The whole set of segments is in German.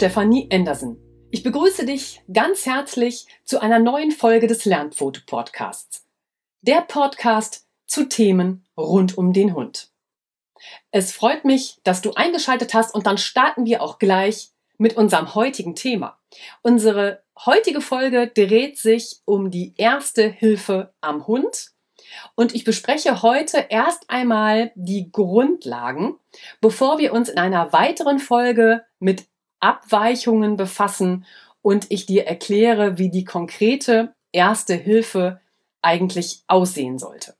Stefanie Andersen. Ich begrüße dich ganz herzlich zu einer neuen Folge des Lernfoto-Podcasts. Der Podcast zu Themen rund um den Hund. Es freut mich, dass du eingeschaltet hast und dann starten wir auch gleich mit unserem heutigen Thema. Unsere heutige Folge dreht sich um die erste Hilfe am Hund und ich bespreche heute erst einmal die Grundlagen, bevor wir uns in einer weiteren Folge mit Abweichungen befassen und ich dir erkläre, wie die konkrete erste Hilfe eigentlich aussehen sollte.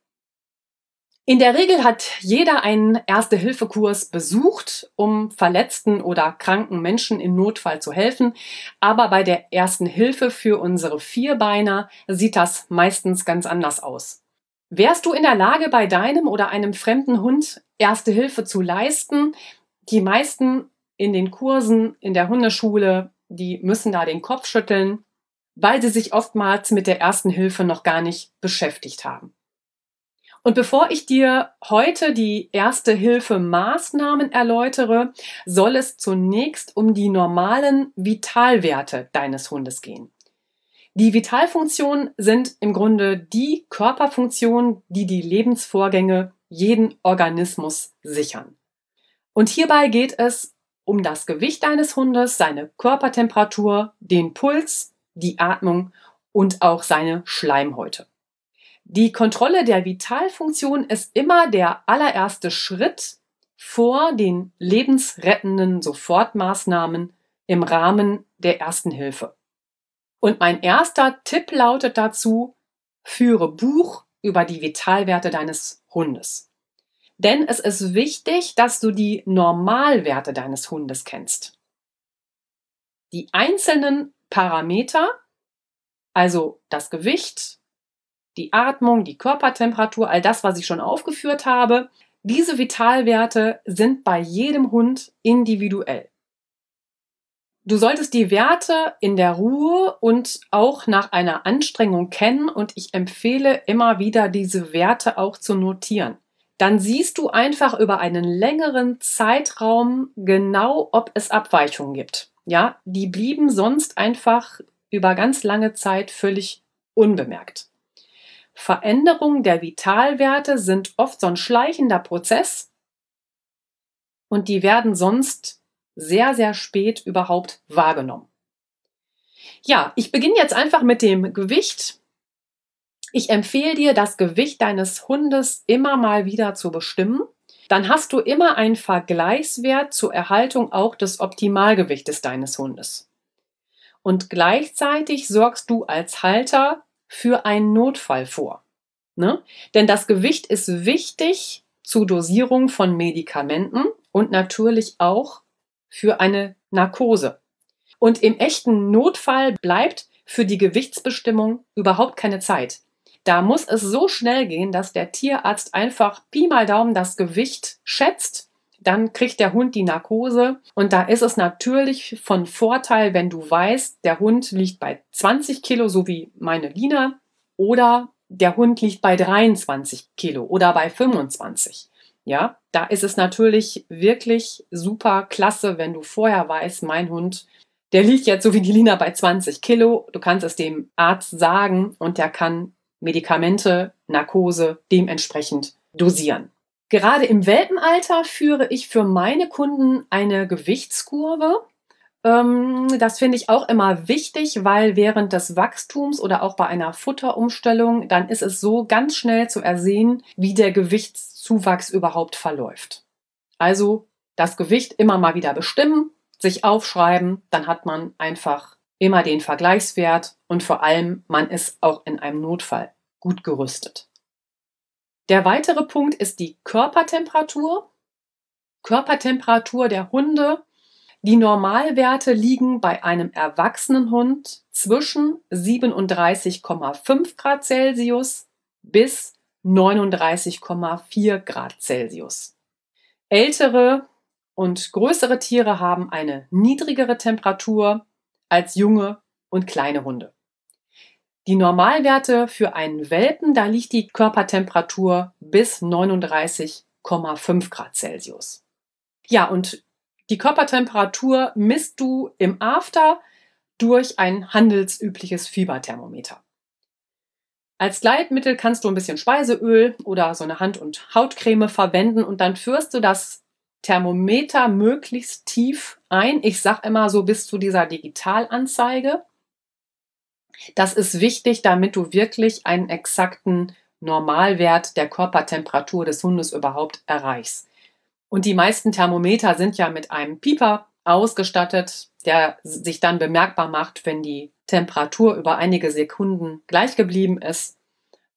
In der Regel hat jeder einen Erste-Hilfe-Kurs besucht, um verletzten oder kranken Menschen im Notfall zu helfen. Aber bei der ersten Hilfe für unsere Vierbeiner sieht das meistens ganz anders aus. Wärst du in der Lage, bei deinem oder einem fremden Hund Erste Hilfe zu leisten? Die meisten in den Kursen in der Hundeschule, die müssen da den Kopf schütteln, weil sie sich oftmals mit der Ersten Hilfe noch gar nicht beschäftigt haben. Und bevor ich dir heute die Erste Hilfe Maßnahmen erläutere, soll es zunächst um die normalen Vitalwerte deines Hundes gehen. Die Vitalfunktionen sind im Grunde die Körperfunktionen, die die Lebensvorgänge jeden Organismus sichern. Und hierbei geht es um das Gewicht deines Hundes, seine Körpertemperatur, den Puls, die Atmung und auch seine Schleimhäute. Die Kontrolle der Vitalfunktion ist immer der allererste Schritt vor den lebensrettenden Sofortmaßnahmen im Rahmen der ersten Hilfe. Und mein erster Tipp lautet dazu, führe Buch über die Vitalwerte deines Hundes. Denn es ist wichtig, dass du die Normalwerte deines Hundes kennst. Die einzelnen Parameter, also das Gewicht, die Atmung, die Körpertemperatur, all das, was ich schon aufgeführt habe, diese Vitalwerte sind bei jedem Hund individuell. Du solltest die Werte in der Ruhe und auch nach einer Anstrengung kennen und ich empfehle immer wieder diese Werte auch zu notieren. Dann siehst du einfach über einen längeren Zeitraum genau, ob es Abweichungen gibt. Ja, die blieben sonst einfach über ganz lange Zeit völlig unbemerkt. Veränderungen der Vitalwerte sind oft so ein schleichender Prozess und die werden sonst sehr, sehr spät überhaupt wahrgenommen. Ja, ich beginne jetzt einfach mit dem Gewicht. Ich empfehle dir, das Gewicht deines Hundes immer mal wieder zu bestimmen. Dann hast du immer einen Vergleichswert zur Erhaltung auch des Optimalgewichtes deines Hundes. Und gleichzeitig sorgst du als Halter für einen Notfall vor. Ne? Denn das Gewicht ist wichtig zur Dosierung von Medikamenten und natürlich auch für eine Narkose. Und im echten Notfall bleibt für die Gewichtsbestimmung überhaupt keine Zeit. Da muss es so schnell gehen, dass der Tierarzt einfach Pi mal Daumen das Gewicht schätzt. Dann kriegt der Hund die Narkose. Und da ist es natürlich von Vorteil, wenn du weißt, der Hund liegt bei 20 Kilo, so wie meine Lina, oder der Hund liegt bei 23 Kilo oder bei 25. Ja, da ist es natürlich wirklich super klasse, wenn du vorher weißt, mein Hund, der liegt jetzt so wie die Lina bei 20 Kilo. Du kannst es dem Arzt sagen und der kann Medikamente, Narkose dementsprechend dosieren. Gerade im Welpenalter führe ich für meine Kunden eine Gewichtskurve. Ähm, das finde ich auch immer wichtig, weil während des Wachstums oder auch bei einer Futterumstellung, dann ist es so ganz schnell zu ersehen, wie der Gewichtszuwachs überhaupt verläuft. Also das Gewicht immer mal wieder bestimmen, sich aufschreiben, dann hat man einfach immer den Vergleichswert und vor allem man ist auch in einem Notfall gut gerüstet. Der weitere Punkt ist die Körpertemperatur. Körpertemperatur der Hunde die Normalwerte liegen bei einem erwachsenen Hund zwischen 37,5 Grad Celsius bis 39,4 Grad Celsius. Ältere und größere Tiere haben eine niedrigere Temperatur als junge und kleine Hunde. Die Normalwerte für einen Welpen, da liegt die Körpertemperatur bis 39,5 Grad Celsius. Ja, und Die Körpertemperatur misst du im After durch ein handelsübliches Fieberthermometer. Als Gleitmittel kannst du ein bisschen Speiseöl oder so eine Hand- und Hautcreme verwenden und dann führst du das Thermometer möglichst tief ein. Ich sag immer so bis zu dieser Digitalanzeige. Das ist wichtig, damit du wirklich einen exakten Normalwert der Körpertemperatur des Hundes überhaupt erreichst. Und die meisten Thermometer sind ja mit einem Pieper ausgestattet, der sich dann bemerkbar macht, wenn die Temperatur über einige Sekunden gleich geblieben ist.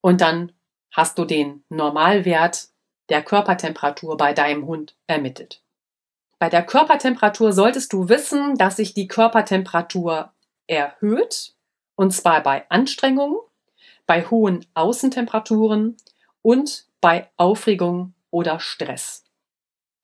Und dann hast du den Normalwert der Körpertemperatur bei deinem Hund ermittelt. Bei der Körpertemperatur solltest du wissen, dass sich die Körpertemperatur erhöht, und zwar bei Anstrengungen, bei hohen Außentemperaturen und bei Aufregung oder Stress.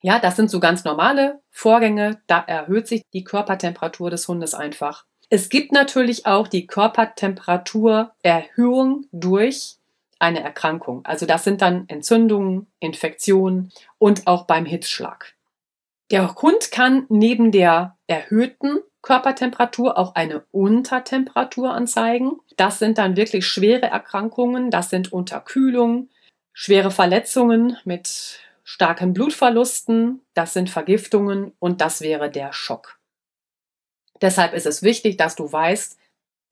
Ja, das sind so ganz normale Vorgänge. Da erhöht sich die Körpertemperatur des Hundes einfach. Es gibt natürlich auch die Körpertemperaturerhöhung durch eine Erkrankung. Also das sind dann Entzündungen, Infektionen und auch beim Hitzschlag. Der Hund kann neben der erhöhten Körpertemperatur auch eine Untertemperatur anzeigen. Das sind dann wirklich schwere Erkrankungen. Das sind Unterkühlung, schwere Verletzungen mit starken Blutverlusten, das sind Vergiftungen und das wäre der Schock. Deshalb ist es wichtig, dass du weißt,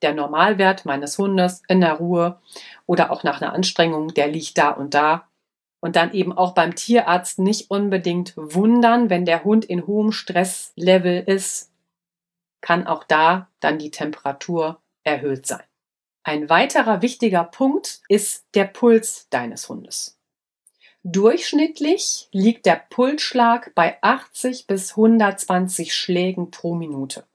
der Normalwert meines Hundes in der Ruhe oder auch nach einer Anstrengung, der liegt da und da. Und dann eben auch beim Tierarzt nicht unbedingt wundern, wenn der Hund in hohem Stresslevel ist, kann auch da dann die Temperatur erhöht sein. Ein weiterer wichtiger Punkt ist der Puls deines Hundes. Durchschnittlich liegt der Pulsschlag bei 80 bis 120 Schlägen pro Minute.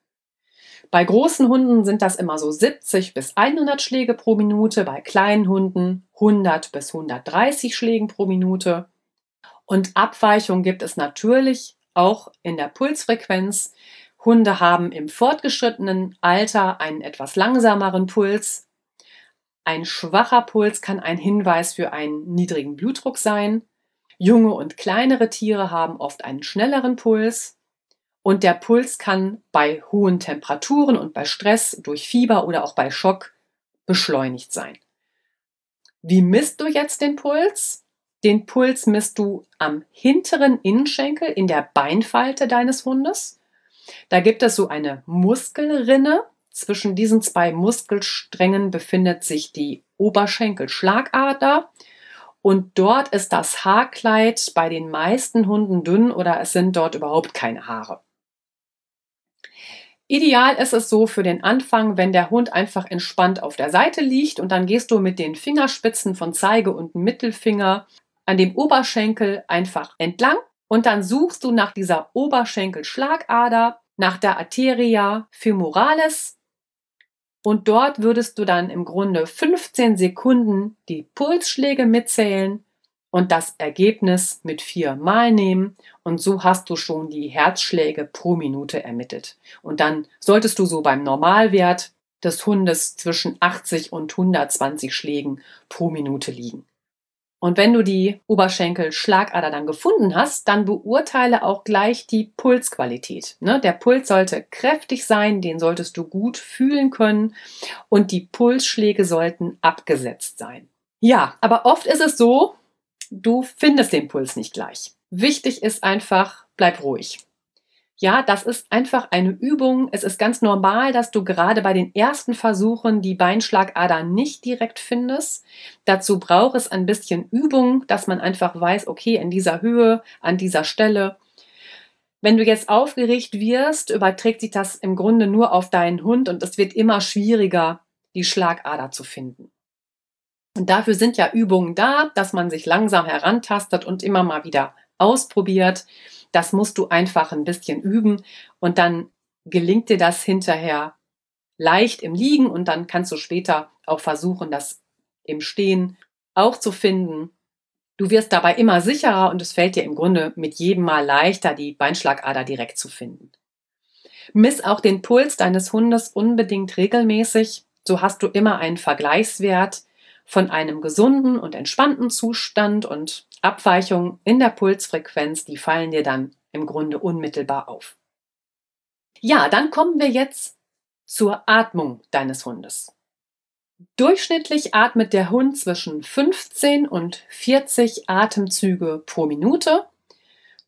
Bei großen Hunden sind das immer so 70 bis 100 Schläge pro Minute, bei kleinen Hunden 100 bis 130 Schlägen pro Minute. Und Abweichungen gibt es natürlich auch in der Pulsfrequenz. Hunde haben im fortgeschrittenen Alter einen etwas langsameren Puls, ein schwacher Puls kann ein Hinweis für einen niedrigen Blutdruck sein. Junge und kleinere Tiere haben oft einen schnelleren Puls. Und der Puls kann bei hohen Temperaturen und bei Stress durch Fieber oder auch bei Schock beschleunigt sein. Wie misst du jetzt den Puls? Den Puls misst du am hinteren Innenschenkel in der Beinfalte deines Hundes. Da gibt es so eine Muskelrinne, zwischen diesen zwei Muskelsträngen befindet sich die Oberschenkelschlagader und dort ist das Haarkleid bei den meisten Hunden dünn oder es sind dort überhaupt keine Haare. Ideal ist es so für den Anfang, wenn der Hund einfach entspannt auf der Seite liegt und dann gehst du mit den Fingerspitzen von Zeige und Mittelfinger an dem Oberschenkel einfach entlang und dann suchst du nach dieser Oberschenkelschlagader, nach der Arteria femoralis und dort würdest du dann im Grunde 15 Sekunden die Pulsschläge mitzählen und das Ergebnis mit vier Mal nehmen. Und so hast du schon die Herzschläge pro Minute ermittelt. Und dann solltest du so beim Normalwert des Hundes zwischen 80 und 120 Schlägen pro Minute liegen. Und wenn du die Oberschenkel-Schlagader dann gefunden hast, dann beurteile auch gleich die Pulsqualität. Ne? Der Puls sollte kräftig sein, den solltest du gut fühlen können und die Pulsschläge sollten abgesetzt sein. Ja, aber oft ist es so, du findest den Puls nicht gleich. Wichtig ist einfach, bleib ruhig. Ja, das ist einfach eine Übung. Es ist ganz normal, dass du gerade bei den ersten Versuchen die Beinschlagader nicht direkt findest. Dazu braucht es ein bisschen Übung, dass man einfach weiß, okay, in dieser Höhe, an dieser Stelle. Wenn du jetzt aufgeregt wirst, überträgt sich das im Grunde nur auf deinen Hund und es wird immer schwieriger, die Schlagader zu finden. Und dafür sind ja Übungen da, dass man sich langsam herantastet und immer mal wieder ausprobiert. Das musst du einfach ein bisschen üben und dann gelingt dir das hinterher leicht im Liegen und dann kannst du später auch versuchen, das im Stehen auch zu finden. Du wirst dabei immer sicherer und es fällt dir im Grunde mit jedem Mal leichter, die Beinschlagader direkt zu finden. Miss auch den Puls deines Hundes unbedingt regelmäßig. So hast du immer einen Vergleichswert von einem gesunden und entspannten Zustand und Abweichungen in der Pulsfrequenz, die fallen dir dann im Grunde unmittelbar auf. Ja, dann kommen wir jetzt zur Atmung deines Hundes. Durchschnittlich atmet der Hund zwischen 15 und 40 Atemzüge pro Minute.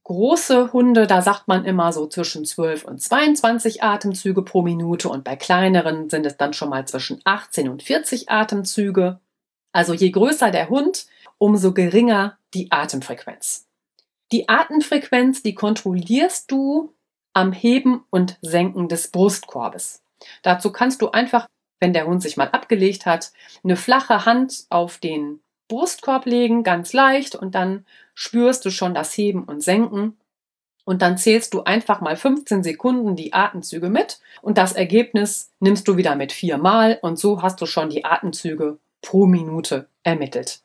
Große Hunde, da sagt man immer so zwischen 12 und 22 Atemzüge pro Minute und bei kleineren sind es dann schon mal zwischen 18 und 40 Atemzüge. Also je größer der Hund, umso geringer die Atemfrequenz. Die Atemfrequenz, die kontrollierst du am Heben und Senken des Brustkorbes. Dazu kannst du einfach, wenn der Hund sich mal abgelegt hat, eine flache Hand auf den Brustkorb legen, ganz leicht, und dann spürst du schon das Heben und Senken. Und dann zählst du einfach mal 15 Sekunden die Atemzüge mit und das Ergebnis nimmst du wieder mit viermal und so hast du schon die Atemzüge pro Minute ermittelt.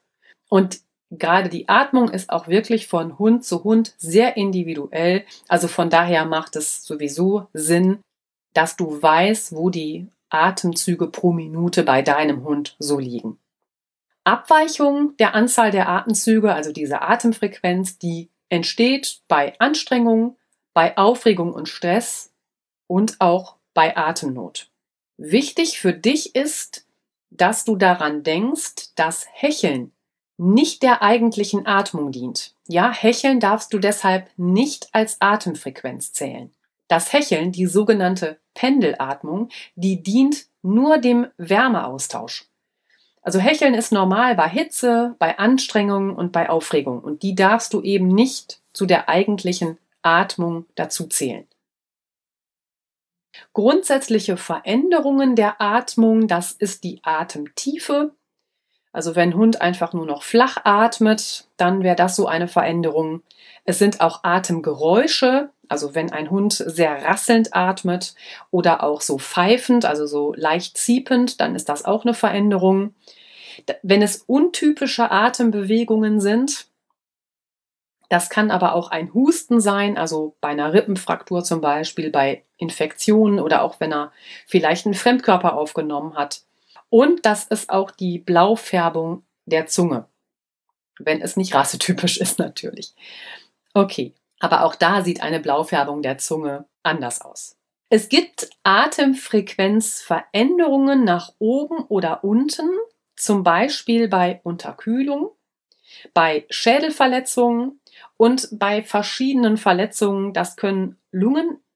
Und gerade die Atmung ist auch wirklich von Hund zu Hund sehr individuell. Also von daher macht es sowieso Sinn, dass du weißt, wo die Atemzüge pro Minute bei deinem Hund so liegen. Abweichung der Anzahl der Atemzüge, also diese Atemfrequenz, die entsteht bei Anstrengung, bei Aufregung und Stress und auch bei Atemnot. Wichtig für dich ist, dass du daran denkst, dass Hecheln nicht der eigentlichen Atmung dient. Ja, Hecheln darfst du deshalb nicht als Atemfrequenz zählen. Das Hecheln, die sogenannte Pendelatmung, die dient nur dem Wärmeaustausch. Also Hecheln ist normal bei Hitze, bei Anstrengung und bei Aufregung und die darfst du eben nicht zu der eigentlichen Atmung dazu zählen. Grundsätzliche Veränderungen der Atmung, das ist die Atemtiefe. Also wenn Hund einfach nur noch flach atmet, dann wäre das so eine Veränderung. Es sind auch Atemgeräusche, also wenn ein Hund sehr rasselnd atmet oder auch so pfeifend, also so leicht ziepend, dann ist das auch eine Veränderung. Wenn es untypische Atembewegungen sind, das kann aber auch ein Husten sein, also bei einer Rippenfraktur zum Beispiel, bei Infektionen oder auch wenn er vielleicht einen Fremdkörper aufgenommen hat. Und das ist auch die Blaufärbung der Zunge, wenn es nicht rassetypisch ist natürlich. Okay, aber auch da sieht eine Blaufärbung der Zunge anders aus. Es gibt Atemfrequenzveränderungen nach oben oder unten, zum Beispiel bei Unterkühlung, bei Schädelverletzungen und bei verschiedenen Verletzungen. Das können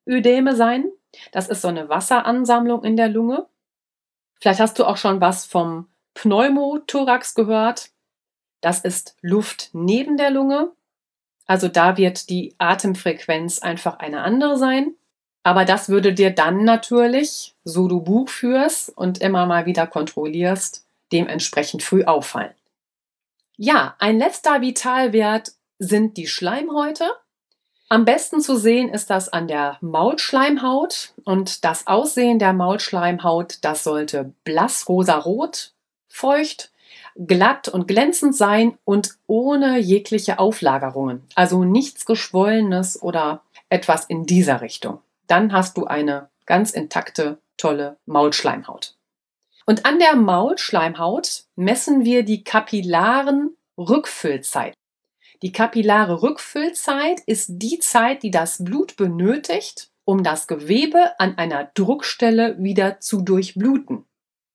Lungenödeme sein. Das ist so eine Wasseransammlung in der Lunge. Vielleicht hast du auch schon was vom Pneumothorax gehört. Das ist Luft neben der Lunge. Also da wird die Atemfrequenz einfach eine andere sein. Aber das würde dir dann natürlich, so du Buch führst und immer mal wieder kontrollierst, dementsprechend früh auffallen. Ja, ein letzter Vitalwert sind die Schleimhäute. Am besten zu sehen ist das an der Maulschleimhaut und das Aussehen der Maulschleimhaut, das sollte blass rosarot, feucht glatt und glänzend sein und ohne jegliche Auflagerungen. Also nichts Geschwollenes oder etwas in dieser Richtung. Dann hast du eine ganz intakte, tolle Maulschleimhaut. Und an der Maulschleimhaut messen wir die kapillaren Rückfüllzeit. Die kapillare Rückfüllzeit ist die Zeit, die das Blut benötigt, um das Gewebe an einer Druckstelle wieder zu durchbluten.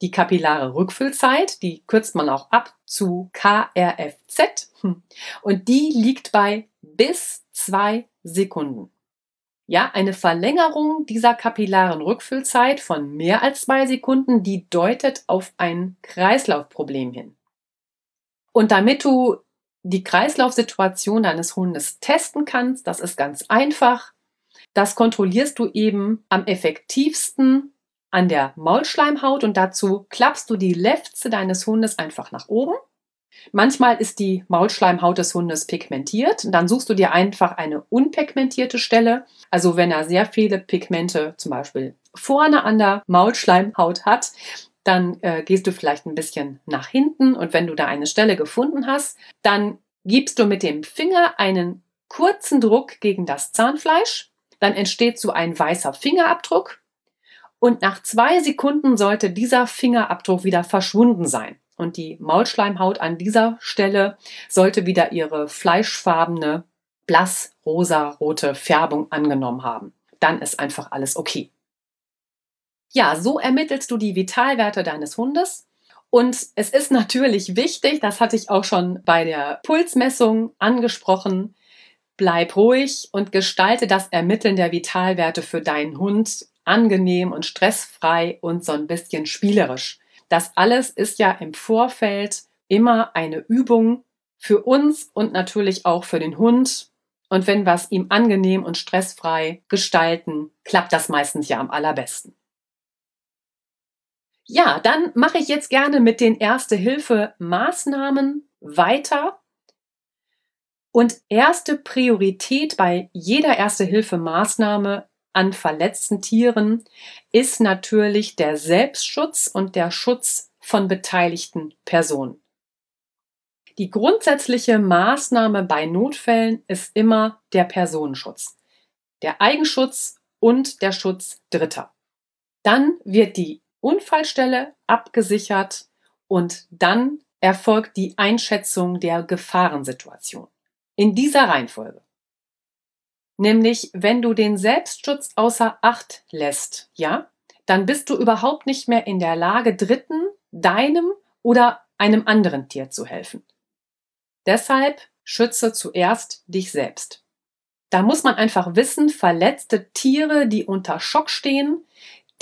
Die kapillare Rückfüllzeit, die kürzt man auch ab zu KRFZ hm. und die liegt bei bis zwei Sekunden. Ja, eine Verlängerung dieser kapillaren Rückfüllzeit von mehr als zwei Sekunden, die deutet auf ein Kreislaufproblem hin. Und damit du die Kreislaufsituation deines Hundes testen kannst, das ist ganz einfach. Das kontrollierst du eben am effektivsten an der Maulschleimhaut und dazu klappst du die Lefze deines Hundes einfach nach oben. Manchmal ist die Maulschleimhaut des Hundes pigmentiert. Dann suchst du dir einfach eine unpigmentierte Stelle. Also wenn er sehr viele Pigmente zum Beispiel vorne an der Maulschleimhaut hat, dann äh, gehst du vielleicht ein bisschen nach hinten und wenn du da eine Stelle gefunden hast, dann gibst du mit dem Finger einen kurzen Druck gegen das Zahnfleisch. Dann entsteht so ein weißer Fingerabdruck und nach zwei Sekunden sollte dieser Fingerabdruck wieder verschwunden sein. Und die Maulschleimhaut an dieser Stelle sollte wieder ihre fleischfarbene blass rosa-rote Färbung angenommen haben. Dann ist einfach alles okay. Ja, so ermittelst du die Vitalwerte deines Hundes. Und es ist natürlich wichtig, das hatte ich auch schon bei der Pulsmessung angesprochen, bleib ruhig und gestalte das Ermitteln der Vitalwerte für deinen Hund angenehm und stressfrei und so ein bisschen spielerisch. Das alles ist ja im Vorfeld immer eine Übung für uns und natürlich auch für den Hund. Und wenn wir es ihm angenehm und stressfrei gestalten, klappt das meistens ja am allerbesten. Ja, dann mache ich jetzt gerne mit den Erste-Hilfe-Maßnahmen weiter. Und erste Priorität bei jeder Erste-Hilfe-Maßnahme an verletzten Tieren ist natürlich der Selbstschutz und der Schutz von beteiligten Personen. Die grundsätzliche Maßnahme bei Notfällen ist immer der Personenschutz, der Eigenschutz und der Schutz Dritter. Dann wird die Unfallstelle abgesichert und dann erfolgt die Einschätzung der Gefahrensituation. In dieser Reihenfolge. Nämlich, wenn du den Selbstschutz außer Acht lässt, ja, dann bist du überhaupt nicht mehr in der Lage, Dritten, deinem oder einem anderen Tier zu helfen. Deshalb schütze zuerst dich selbst. Da muss man einfach wissen, verletzte Tiere, die unter Schock stehen,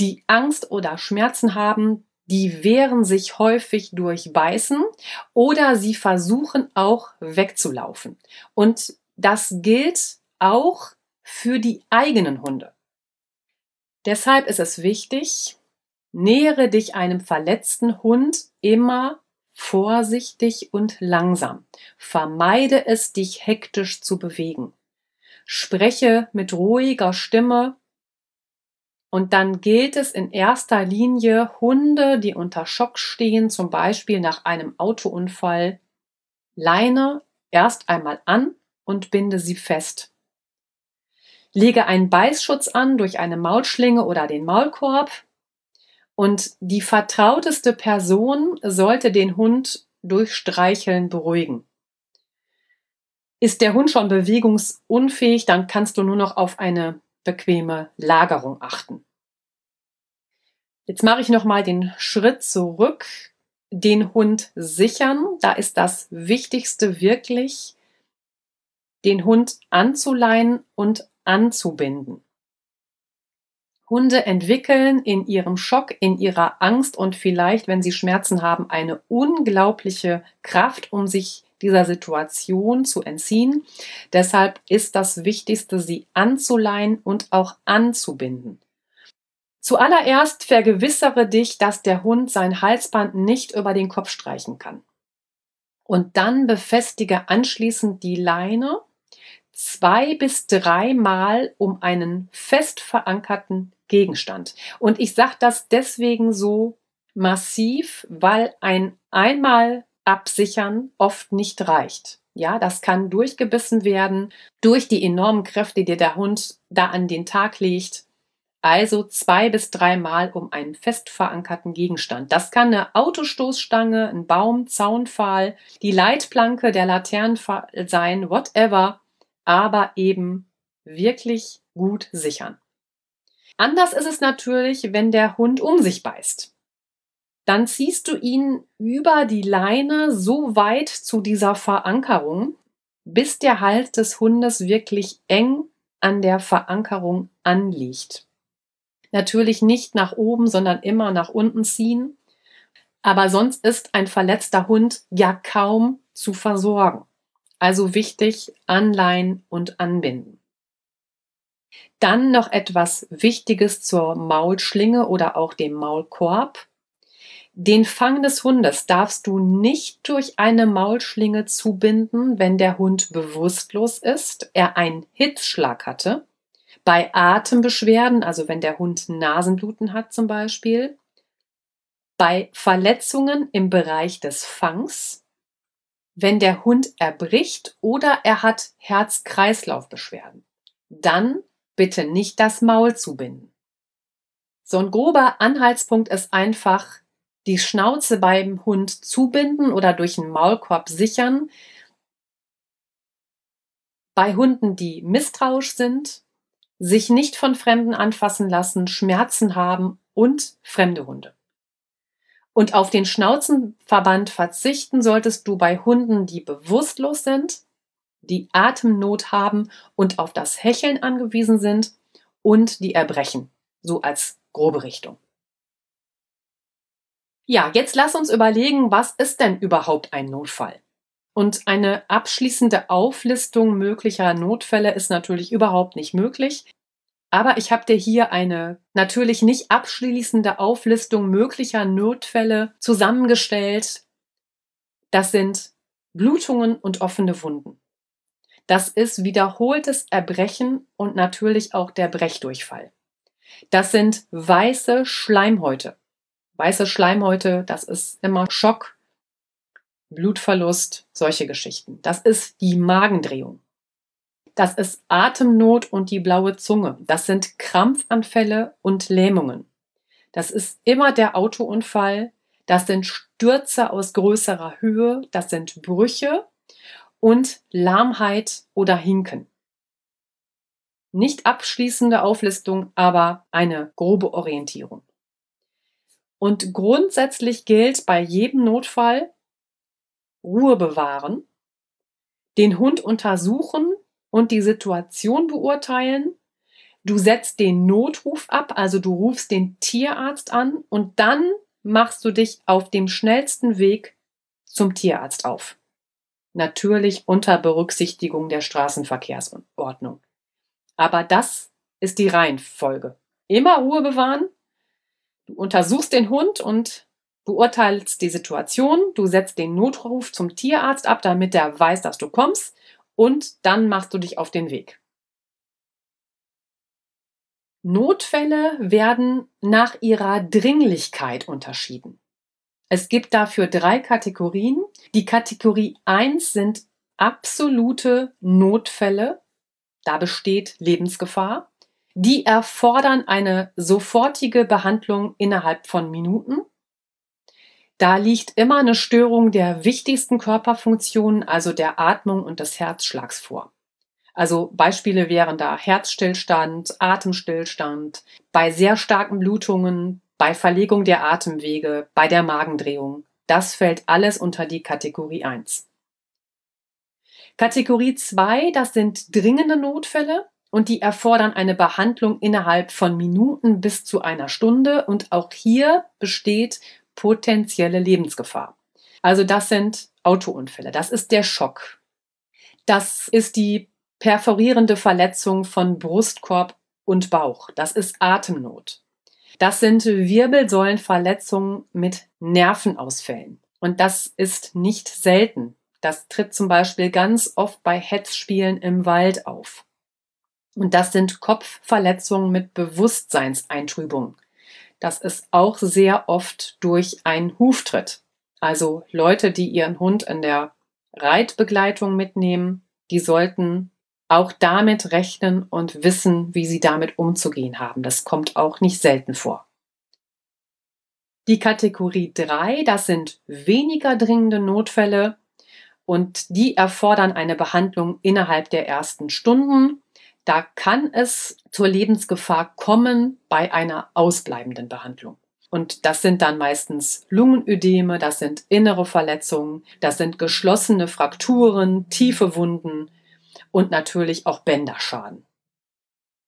die Angst oder Schmerzen haben, die wehren sich häufig durch Beißen oder sie versuchen auch wegzulaufen. Und das gilt auch für die eigenen Hunde. Deshalb ist es wichtig, nähere dich einem verletzten Hund immer vorsichtig und langsam. Vermeide es, dich hektisch zu bewegen. Spreche mit ruhiger Stimme und dann gilt es in erster Linie, Hunde, die unter Schock stehen, zum Beispiel nach einem Autounfall, Leine erst einmal an und binde sie fest. Lege einen Beißschutz an durch eine Maulschlinge oder den Maulkorb. Und die vertrauteste Person sollte den Hund durch Streicheln beruhigen. Ist der Hund schon bewegungsunfähig, dann kannst du nur noch auf eine bequeme Lagerung achten. Jetzt mache ich noch mal den Schritt zurück, den Hund sichern. Da ist das Wichtigste wirklich, den Hund anzuleihen und anzubinden. Hunde entwickeln in ihrem Schock, in ihrer Angst und vielleicht, wenn sie Schmerzen haben, eine unglaubliche Kraft, um sich dieser Situation zu entziehen. Deshalb ist das Wichtigste, sie anzuleihen und auch anzubinden. Zuallererst vergewissere dich, dass der Hund sein Halsband nicht über den Kopf streichen kann. Und dann befestige anschließend die Leine zwei bis dreimal um einen fest verankerten Gegenstand. Und ich sage das deswegen so massiv, weil ein einmal absichern oft nicht reicht. Ja, das kann durchgebissen werden durch die enormen Kräfte, die der Hund da an den Tag legt. Also zwei bis dreimal um einen fest verankerten Gegenstand. Das kann eine Autostoßstange, ein Baum, Zaunpfahl, die Leitplanke, der Laternenpfahl sein, whatever, aber eben wirklich gut sichern. Anders ist es natürlich, wenn der Hund um sich beißt dann ziehst du ihn über die Leine so weit zu dieser Verankerung, bis der Hals des Hundes wirklich eng an der Verankerung anliegt. Natürlich nicht nach oben, sondern immer nach unten ziehen. Aber sonst ist ein verletzter Hund ja kaum zu versorgen. Also wichtig, anleihen und anbinden. Dann noch etwas Wichtiges zur Maulschlinge oder auch dem Maulkorb. Den Fang des Hundes darfst du nicht durch eine Maulschlinge zubinden, wenn der Hund bewusstlos ist, er einen Hitzschlag hatte. Bei Atembeschwerden, also wenn der Hund Nasenbluten hat zum Beispiel. Bei Verletzungen im Bereich des Fangs. Wenn der Hund erbricht oder er hat Herz-Kreislauf-Beschwerden. Dann bitte nicht das Maul zubinden. So ein grober Anhaltspunkt ist einfach, die Schnauze beim Hund zubinden oder durch einen Maulkorb sichern. bei Hunden, die misstrauisch sind, sich nicht von Fremden anfassen lassen, Schmerzen haben und fremde Hunde. Und auf den Schnauzenverband verzichten solltest du bei Hunden, die bewusstlos sind, die Atemnot haben und auf das Hecheln angewiesen sind und die erbrechen. So als grobe Richtung. Ja, jetzt lass uns überlegen, was ist denn überhaupt ein Notfall? Und eine abschließende Auflistung möglicher Notfälle ist natürlich überhaupt nicht möglich. Aber ich habe dir hier eine natürlich nicht abschließende Auflistung möglicher Notfälle zusammengestellt. Das sind Blutungen und offene Wunden. Das ist wiederholtes Erbrechen und natürlich auch der Brechdurchfall. Das sind weiße Schleimhäute. Weiße Schleimhäute, das ist immer Schock, Blutverlust, solche Geschichten. Das ist die Magendrehung. Das ist Atemnot und die blaue Zunge. Das sind Krampfanfälle und Lähmungen. Das ist immer der Autounfall. Das sind Stürze aus größerer Höhe. Das sind Brüche und Lahmheit oder Hinken. Nicht abschließende Auflistung, aber eine grobe Orientierung. Und grundsätzlich gilt bei jedem Notfall Ruhe bewahren, den Hund untersuchen und die Situation beurteilen. Du setzt den Notruf ab, also du rufst den Tierarzt an und dann machst du dich auf dem schnellsten Weg zum Tierarzt auf. Natürlich unter Berücksichtigung der Straßenverkehrsordnung. Aber das ist die Reihenfolge. Immer Ruhe bewahren. Du untersuchst den Hund und beurteilst die Situation. Du setzt den Notruf zum Tierarzt ab, damit er weiß, dass du kommst. Und dann machst du dich auf den Weg. Notfälle werden nach ihrer Dringlichkeit unterschieden. Es gibt dafür drei Kategorien. Die Kategorie 1 sind absolute Notfälle. Da besteht Lebensgefahr. Die erfordern eine sofortige Behandlung innerhalb von Minuten. Da liegt immer eine Störung der wichtigsten Körperfunktionen, also der Atmung und des Herzschlags vor. Also Beispiele wären da Herzstillstand, Atemstillstand, bei sehr starken Blutungen, bei Verlegung der Atemwege, bei der Magendrehung. Das fällt alles unter die Kategorie 1. Kategorie 2, das sind dringende Notfälle und die erfordern eine Behandlung innerhalb von Minuten bis zu einer Stunde und auch hier besteht potenzielle Lebensgefahr. Also das sind Autounfälle, das ist der Schock. Das ist die perforierende Verletzung von Brustkorb und Bauch, das ist Atemnot. Das sind Wirbelsäulenverletzungen mit Nervenausfällen. Und das ist nicht selten. Das tritt zum Beispiel ganz oft bei Hetzspielen im Wald auf. Und das sind Kopfverletzungen mit Bewusstseinseintrübung. Das ist auch sehr oft durch einen Huftritt. Also Leute, die ihren Hund in der Reitbegleitung mitnehmen, die sollten auch damit rechnen und wissen, wie sie damit umzugehen haben. Das kommt auch nicht selten vor. Die Kategorie 3, das sind weniger dringende Notfälle und die erfordern eine Behandlung innerhalb der ersten Stunden. Da kann es zur Lebensgefahr kommen bei einer ausbleibenden Behandlung. Und das sind dann meistens Lungenödeme, das sind innere Verletzungen, das sind geschlossene Frakturen, tiefe Wunden, und natürlich auch Bänderschaden.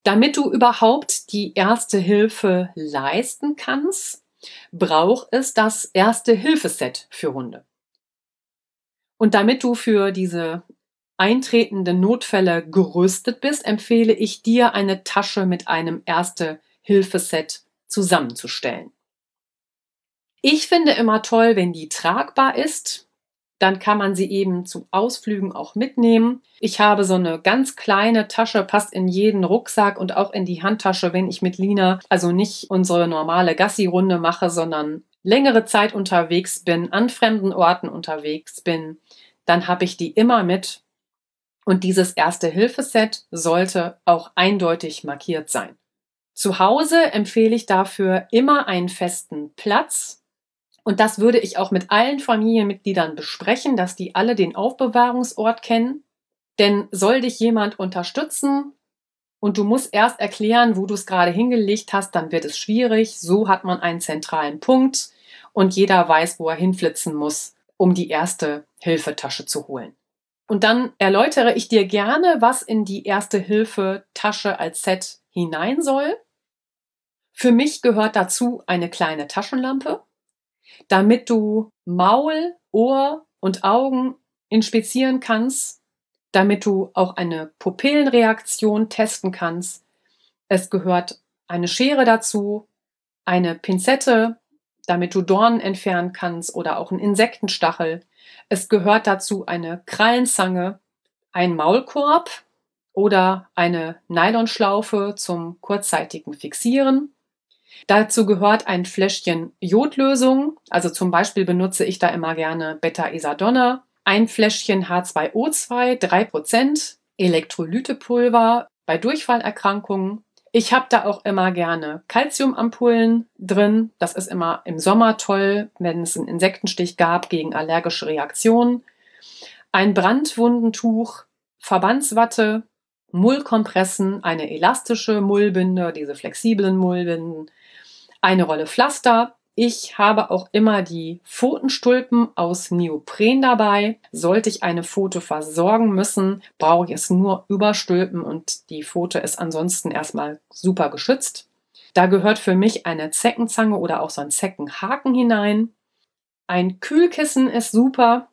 Damit du überhaupt die erste Hilfe leisten kannst, braucht es das erste Hilfeset für Hunde. Und damit du für diese eintretenden Notfälle gerüstet bist, empfehle ich dir, eine Tasche mit einem erste Hilfeset zusammenzustellen. Ich finde immer toll, wenn die tragbar ist dann kann man sie eben zu Ausflügen auch mitnehmen. Ich habe so eine ganz kleine Tasche, passt in jeden Rucksack und auch in die Handtasche, wenn ich mit Lina also nicht unsere normale Gassi-Runde mache, sondern längere Zeit unterwegs bin, an fremden Orten unterwegs bin, dann habe ich die immer mit. Und dieses Erste-Hilfe-Set sollte auch eindeutig markiert sein. Zu Hause empfehle ich dafür immer einen festen Platz, und das würde ich auch mit allen Familienmitgliedern besprechen, dass die alle den Aufbewahrungsort kennen. Denn soll dich jemand unterstützen und du musst erst erklären, wo du es gerade hingelegt hast, dann wird es schwierig. So hat man einen zentralen Punkt und jeder weiß, wo er hinflitzen muss, um die erste Hilfetasche zu holen. Und dann erläutere ich dir gerne, was in die erste Hilfetasche als Set hinein soll. Für mich gehört dazu eine kleine Taschenlampe, damit du Maul, Ohr und Augen inspizieren kannst, damit du auch eine Pupillenreaktion testen kannst. Es gehört eine Schere dazu, eine Pinzette, damit du Dornen entfernen kannst oder auch einen Insektenstachel. Es gehört dazu eine Krallenzange, ein Maulkorb oder eine Nylonschlaufe zum kurzzeitigen Fixieren. Dazu gehört ein Fläschchen Jodlösung, also zum Beispiel benutze ich da immer gerne Beta-Isadonna, ein Fläschchen H2O2, 3%, Elektrolytepulver bei Durchfallerkrankungen. Ich habe da auch immer gerne Calciumampullen drin. Das ist immer im Sommer toll, wenn es einen Insektenstich gab gegen allergische Reaktionen. Ein Brandwundentuch, Verbandswatte, Mullkompressen, eine elastische Mullbinde, diese flexiblen Mullbinden, eine Rolle Pflaster. Ich habe auch immer die Pfotenstulpen aus Neopren dabei. Sollte ich eine Pfote versorgen müssen, brauche ich es nur überstülpen und die Pfote ist ansonsten erstmal super geschützt. Da gehört für mich eine Zeckenzange oder auch so ein Zeckenhaken hinein. Ein Kühlkissen ist super.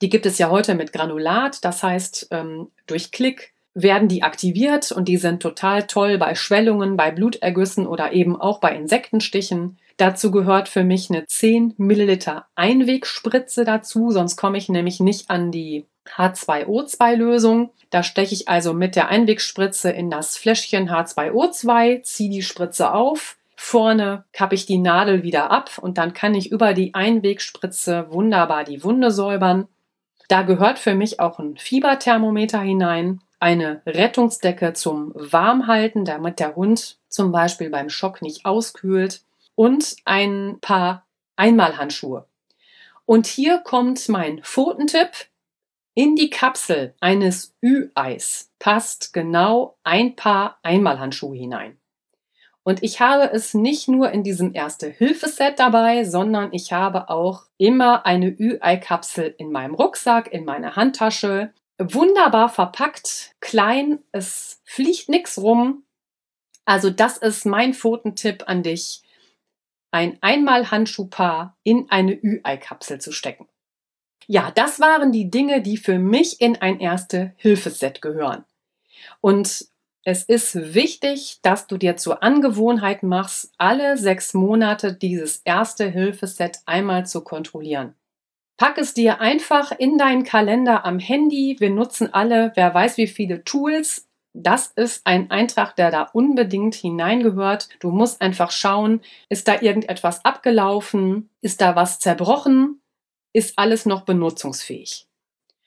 Die gibt es ja heute mit Granulat, das heißt ähm, durch Klick werden die aktiviert und die sind total toll bei Schwellungen, bei Blutergüssen oder eben auch bei Insektenstichen. Dazu gehört für mich eine 10 Milliliter Einwegspritze dazu, sonst komme ich nämlich nicht an die H2O2-Lösung. Da steche ich also mit der Einwegspritze in das Fläschchen H2O2, ziehe die Spritze auf, vorne kappe ich die Nadel wieder ab und dann kann ich über die Einwegspritze wunderbar die Wunde säubern. Da gehört für mich auch ein Fieberthermometer hinein eine Rettungsdecke zum Warmhalten, damit der Hund zum Beispiel beim Schock nicht auskühlt und ein paar Einmalhandschuhe. Und hier kommt mein Pfotentipp. In die Kapsel eines Ü-Eis passt genau ein Paar Einmalhandschuhe hinein. Und ich habe es nicht nur in diesem Erste-Hilfe-Set dabei, sondern ich habe auch immer eine Ü-Ei-Kapsel in meinem Rucksack, in meiner Handtasche, wunderbar verpackt, klein, es fliegt nichts rum. Also das ist mein Pfotentipp an dich, ein Einmal-Handschuhpaar in eine Ü-Ei-Kapsel zu stecken. Ja, das waren die Dinge, die für mich in ein Erste-Hilfeset gehören. Und es ist wichtig, dass du dir zur Angewohnheit machst, alle sechs Monate dieses Erste-Hilfeset einmal zu kontrollieren. Pack es dir einfach in deinen Kalender am Handy. Wir nutzen alle, wer weiß wie viele Tools. Das ist ein Eintrag, der da unbedingt hineingehört. Du musst einfach schauen, ist da irgendetwas abgelaufen? Ist da was zerbrochen? Ist alles noch benutzungsfähig?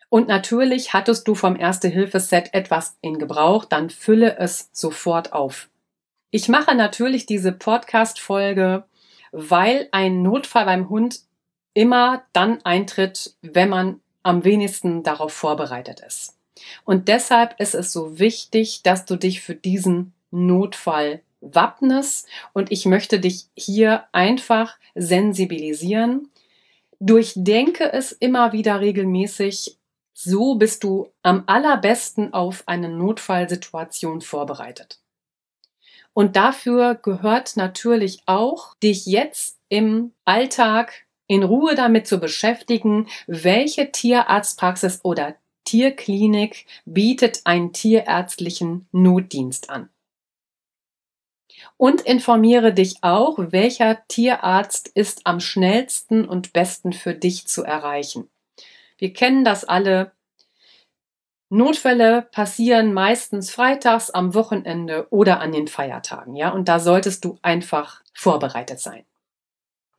Und natürlich hattest du vom Erste-Hilfe-Set etwas in Gebrauch, dann fülle es sofort auf. Ich mache natürlich diese Podcast-Folge, weil ein Notfall beim Hund immer dann eintritt, wenn man am wenigsten darauf vorbereitet ist. Und deshalb ist es so wichtig, dass du dich für diesen Notfall wappnest und ich möchte dich hier einfach sensibilisieren. Durchdenke es immer wieder regelmäßig. So bist du am allerbesten auf eine Notfallsituation vorbereitet. Und dafür gehört natürlich auch, dich jetzt im Alltag in Ruhe damit zu beschäftigen, welche Tierarztpraxis oder Tierklinik bietet einen tierärztlichen Notdienst an. Und informiere dich auch, welcher Tierarzt ist am schnellsten und besten für dich zu erreichen. Wir kennen das alle. Notfälle passieren meistens freitags am Wochenende oder an den Feiertagen, ja, und da solltest du einfach vorbereitet sein.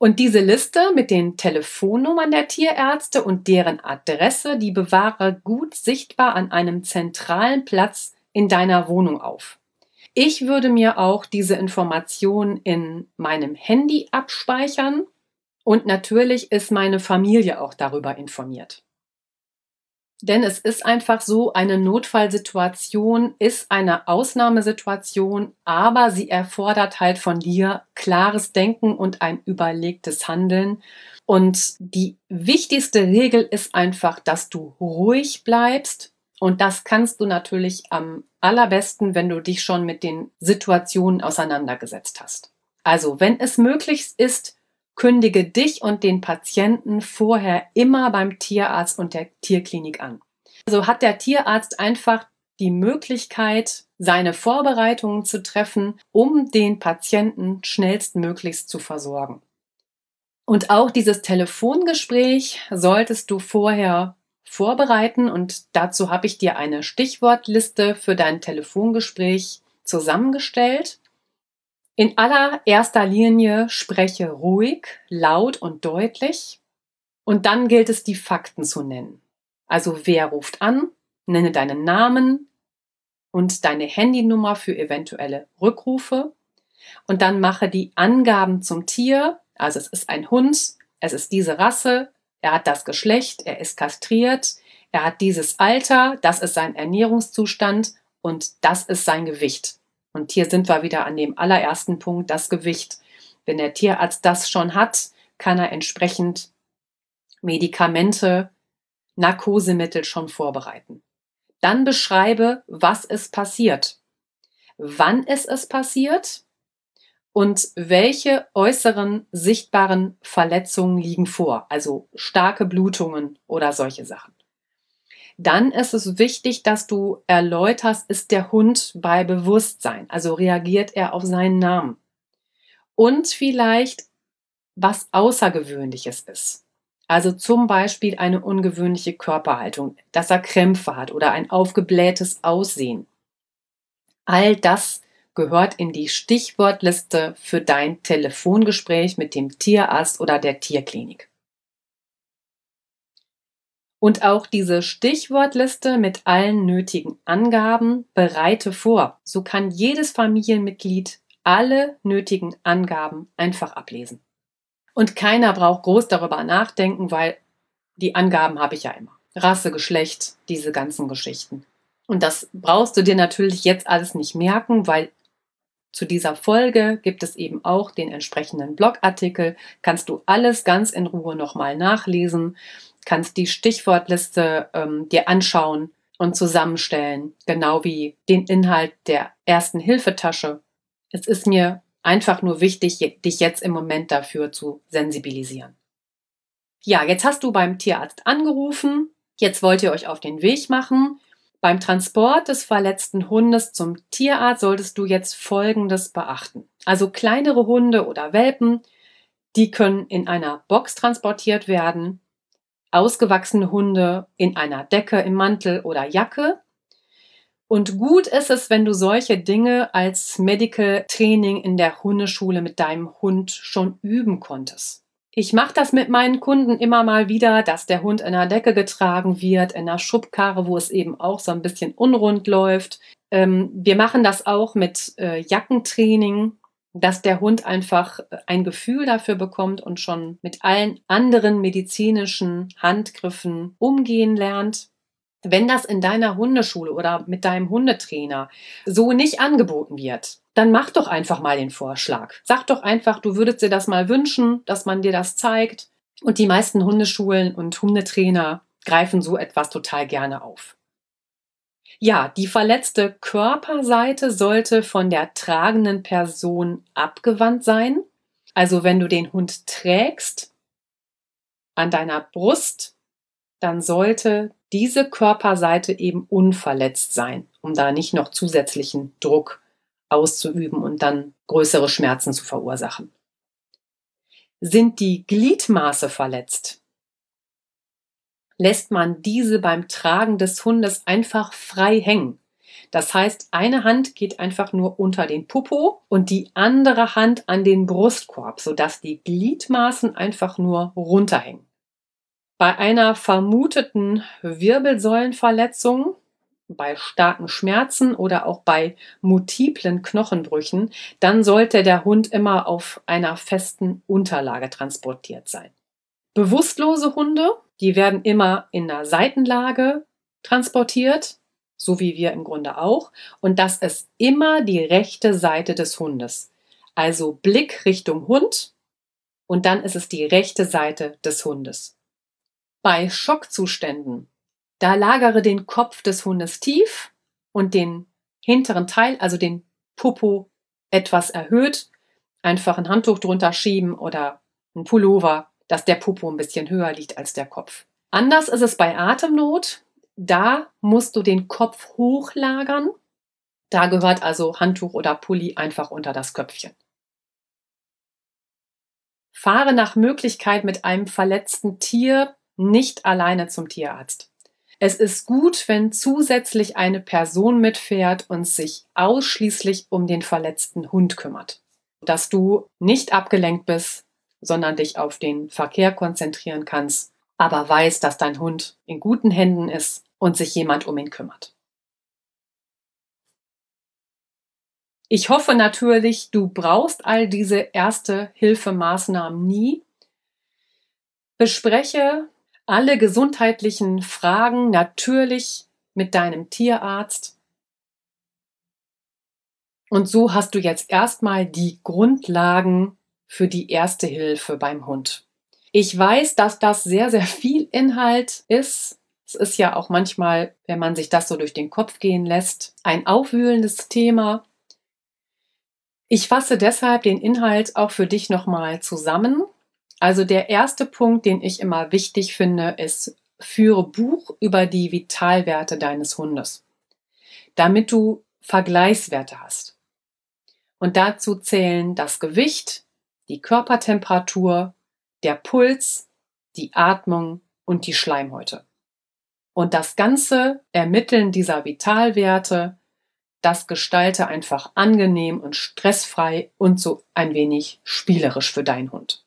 Und diese Liste mit den Telefonnummern der Tierärzte und deren Adresse, die bewahre gut sichtbar an einem zentralen Platz in deiner Wohnung auf. Ich würde mir auch diese Information in meinem Handy abspeichern und natürlich ist meine Familie auch darüber informiert. Denn es ist einfach so, eine Notfallsituation ist eine Ausnahmesituation, aber sie erfordert halt von dir klares Denken und ein überlegtes Handeln. Und die wichtigste Regel ist einfach, dass du ruhig bleibst. Und das kannst du natürlich am allerbesten, wenn du dich schon mit den Situationen auseinandergesetzt hast. Also, wenn es möglich ist, kündige dich und den Patienten vorher immer beim Tierarzt und der Tierklinik an. Also hat der Tierarzt einfach die Möglichkeit, seine Vorbereitungen zu treffen, um den Patienten schnellstmöglichst zu versorgen. Und auch dieses Telefongespräch solltest du vorher vorbereiten und dazu habe ich dir eine Stichwortliste für dein Telefongespräch zusammengestellt. In allererster Linie spreche ruhig, laut und deutlich und dann gilt es, die Fakten zu nennen. Also wer ruft an, nenne deinen Namen und deine Handynummer für eventuelle Rückrufe und dann mache die Angaben zum Tier. Also es ist ein Hund, es ist diese Rasse, er hat das Geschlecht, er ist kastriert, er hat dieses Alter, das ist sein Ernährungszustand und das ist sein Gewicht. Und hier sind wir wieder an dem allerersten Punkt, das Gewicht. Wenn der Tierarzt das schon hat, kann er entsprechend Medikamente, Narkosemittel schon vorbereiten. Dann beschreibe, was ist passiert, wann ist es passiert und welche äußeren sichtbaren Verletzungen liegen vor, also starke Blutungen oder solche Sachen. Dann ist es wichtig, dass du erläuterst, ist der Hund bei Bewusstsein, also reagiert er auf seinen Namen. Und vielleicht, was Außergewöhnliches ist. Also zum Beispiel eine ungewöhnliche Körperhaltung, dass er Krämpfe hat oder ein aufgeblähtes Aussehen. All das gehört in die Stichwortliste für dein Telefongespräch mit dem Tierarzt oder der Tierklinik. Und auch diese Stichwortliste mit allen nötigen Angaben bereite vor. So kann jedes Familienmitglied alle nötigen Angaben einfach ablesen. Und keiner braucht groß darüber nachdenken, weil die Angaben habe ich ja immer. Rasse, Geschlecht, diese ganzen Geschichten. Und das brauchst du dir natürlich jetzt alles nicht merken, weil zu dieser Folge gibt es eben auch den entsprechenden Blogartikel. Kannst du alles ganz in Ruhe nochmal nachlesen kannst die Stichwortliste ähm, dir anschauen und zusammenstellen, genau wie den Inhalt der ersten Hilfetasche. Es ist mir einfach nur wichtig, dich jetzt im Moment dafür zu sensibilisieren. Ja, jetzt hast du beim Tierarzt angerufen. Jetzt wollt ihr euch auf den Weg machen. Beim Transport des verletzten Hundes zum Tierarzt solltest du jetzt Folgendes beachten. Also kleinere Hunde oder Welpen, die können in einer Box transportiert werden ausgewachsene Hunde in einer Decke, im Mantel oder Jacke. Und gut ist es, wenn du solche Dinge als Medical Training in der Hundeschule mit deinem Hund schon üben konntest. Ich mache das mit meinen Kunden immer mal wieder, dass der Hund in einer Decke getragen wird, in einer Schubkarre, wo es eben auch so ein bisschen unrund läuft. Ähm, wir machen das auch mit äh, Jackentraining dass der Hund einfach äh, ein Gefühl dafür bekommt und schon mit allen anderen medizinischen Handgriffen umgehen lernt. Wenn das in deiner Hundeschule oder mit deinem Hundetrainer so nicht angeboten wird, dann mach doch einfach mal den Vorschlag. Sag doch einfach, du würdest dir das mal wünschen, dass man dir das zeigt. Und die meisten Hundeschulen und Hundetrainer greifen so etwas total gerne auf. Ja, die verletzte Körperseite sollte von der tragenden Person abgewandt sein. Also wenn du den Hund trägst an deiner Brust, dann sollte diese Körperseite eben unverletzt sein, um da nicht noch zusätzlichen Druck auszuüben und dann größere Schmerzen zu verursachen. Sind die Gliedmaße verletzt, lässt man diese beim Tragen des Hundes einfach frei hängen. Das heißt, eine Hand geht einfach nur unter den Popo und die andere Hand an den Brustkorb, sodass die Gliedmaßen einfach nur runterhängen. Bei einer vermuteten Wirbelsäulenverletzung, bei starken Schmerzen oder auch bei multiplen Knochenbrüchen, dann sollte der Hund immer auf einer festen Unterlage transportiert sein. Bewusstlose Hunde, die werden immer in einer Seitenlage transportiert, so wie wir im Grunde auch. Und das ist immer die rechte Seite des Hundes. Also Blick Richtung Hund und dann ist es die rechte Seite des Hundes. Bei Schockzuständen, da lagere den Kopf des Hundes tief und den hinteren Teil, also den Popo, etwas erhöht. Einfach ein Handtuch drunter schieben oder ein Pullover, dass der Popo ein bisschen höher liegt als der Kopf. Anders ist es bei Atemnot. Da musst du den Kopf hochlagern. Da gehört also Handtuch oder Pulli einfach unter das Köpfchen. Fahre nach Möglichkeit mit einem verletzten Tier nicht alleine zum Tierarzt. Es ist gut, wenn zusätzlich eine Person mitfährt und sich ausschließlich um den verletzten Hund kümmert. Dass du nicht abgelenkt bist, sondern dich auf den Verkehr konzentrieren kannst, aber weißt, dass dein Hund in guten Händen ist und sich jemand um ihn kümmert. Ich hoffe natürlich, du brauchst all diese Erste-Hilfe-Maßnahmen nie. Bespreche alle gesundheitlichen Fragen natürlich mit deinem Tierarzt. Und so hast du jetzt erstmal die Grundlagen für die Erste Hilfe beim Hund. Ich weiß, dass das sehr, sehr viel Inhalt ist. Es ist ja auch manchmal, wenn man sich das so durch den Kopf gehen lässt, ein aufwühlendes Thema. Ich fasse deshalb den Inhalt auch für dich nochmal zusammen. Also der erste Punkt, den ich immer wichtig finde, ist, führe Buch über die Vitalwerte deines Hundes, damit du Vergleichswerte hast. Und dazu zählen das Gewicht, die Körpertemperatur, der Puls, die Atmung und die Schleimhäute. Und das ganze Ermitteln dieser Vitalwerte das gestalte einfach angenehm und stressfrei und so ein wenig spielerisch für deinen Hund.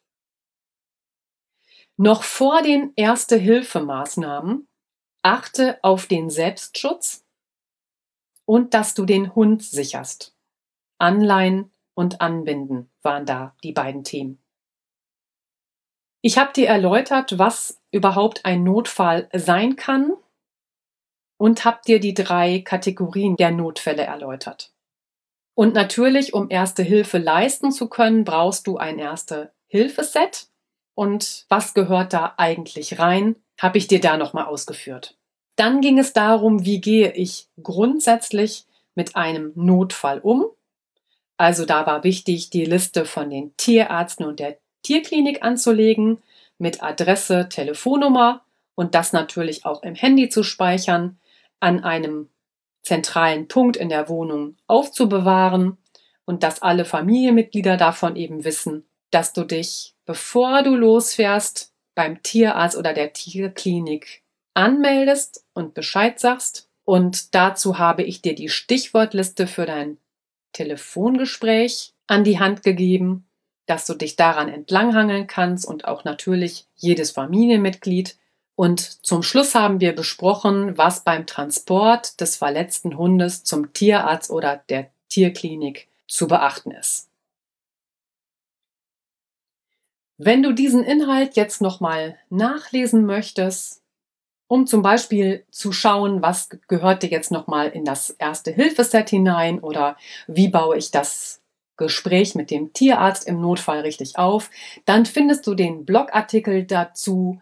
Noch vor den Erste-Hilfe-Maßnahmen achte auf den Selbstschutz und dass du den Hund sicherst. Anleihen und Anbinden waren da die beiden Themen. Ich habe dir erläutert, was überhaupt ein Notfall sein kann und habe dir die drei Kategorien der Notfälle erläutert. Und natürlich, um erste Hilfe leisten zu können, brauchst du ein erste Hilfeset. Und was gehört da eigentlich rein, habe ich dir da nochmal ausgeführt. Dann ging es darum, wie gehe ich grundsätzlich mit einem Notfall um. Also da war wichtig, die Liste von den Tierärzten und der Tierklinik anzulegen, mit Adresse, Telefonnummer und das natürlich auch im Handy zu speichern, an einem zentralen Punkt in der Wohnung aufzubewahren und dass alle Familienmitglieder davon eben wissen, dass du dich, bevor du losfährst, beim Tierarzt oder der Tierklinik anmeldest und Bescheid sagst. Und dazu habe ich dir die Stichwortliste für dein Telefongespräch an die Hand gegeben, dass du dich daran entlanghangeln kannst und auch natürlich jedes Familienmitglied und zum Schluss haben wir besprochen, was beim Transport des verletzten Hundes zum Tierarzt oder der Tierklinik zu beachten ist. Wenn du diesen Inhalt jetzt nochmal nachlesen möchtest, um zum Beispiel zu schauen, was gehört dir jetzt nochmal in das erste Hilfeset hinein oder wie baue ich das Gespräch mit dem Tierarzt im Notfall richtig auf, dann findest du den Blogartikel dazu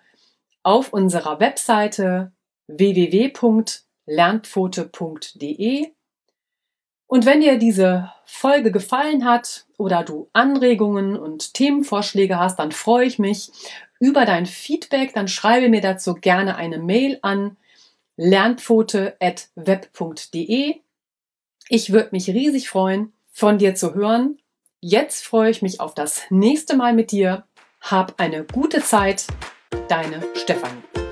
auf unserer Webseite www.lernpfote.de. Und wenn dir diese Folge gefallen hat oder du Anregungen und Themenvorschläge hast, dann freue ich mich über dein Feedback. Dann schreibe mir dazu gerne eine Mail an lernpfote.web.de. Ich würde mich riesig freuen, von dir zu hören. Jetzt freue ich mich auf das nächste Mal mit dir. Hab eine gute Zeit. Deine Stefanie.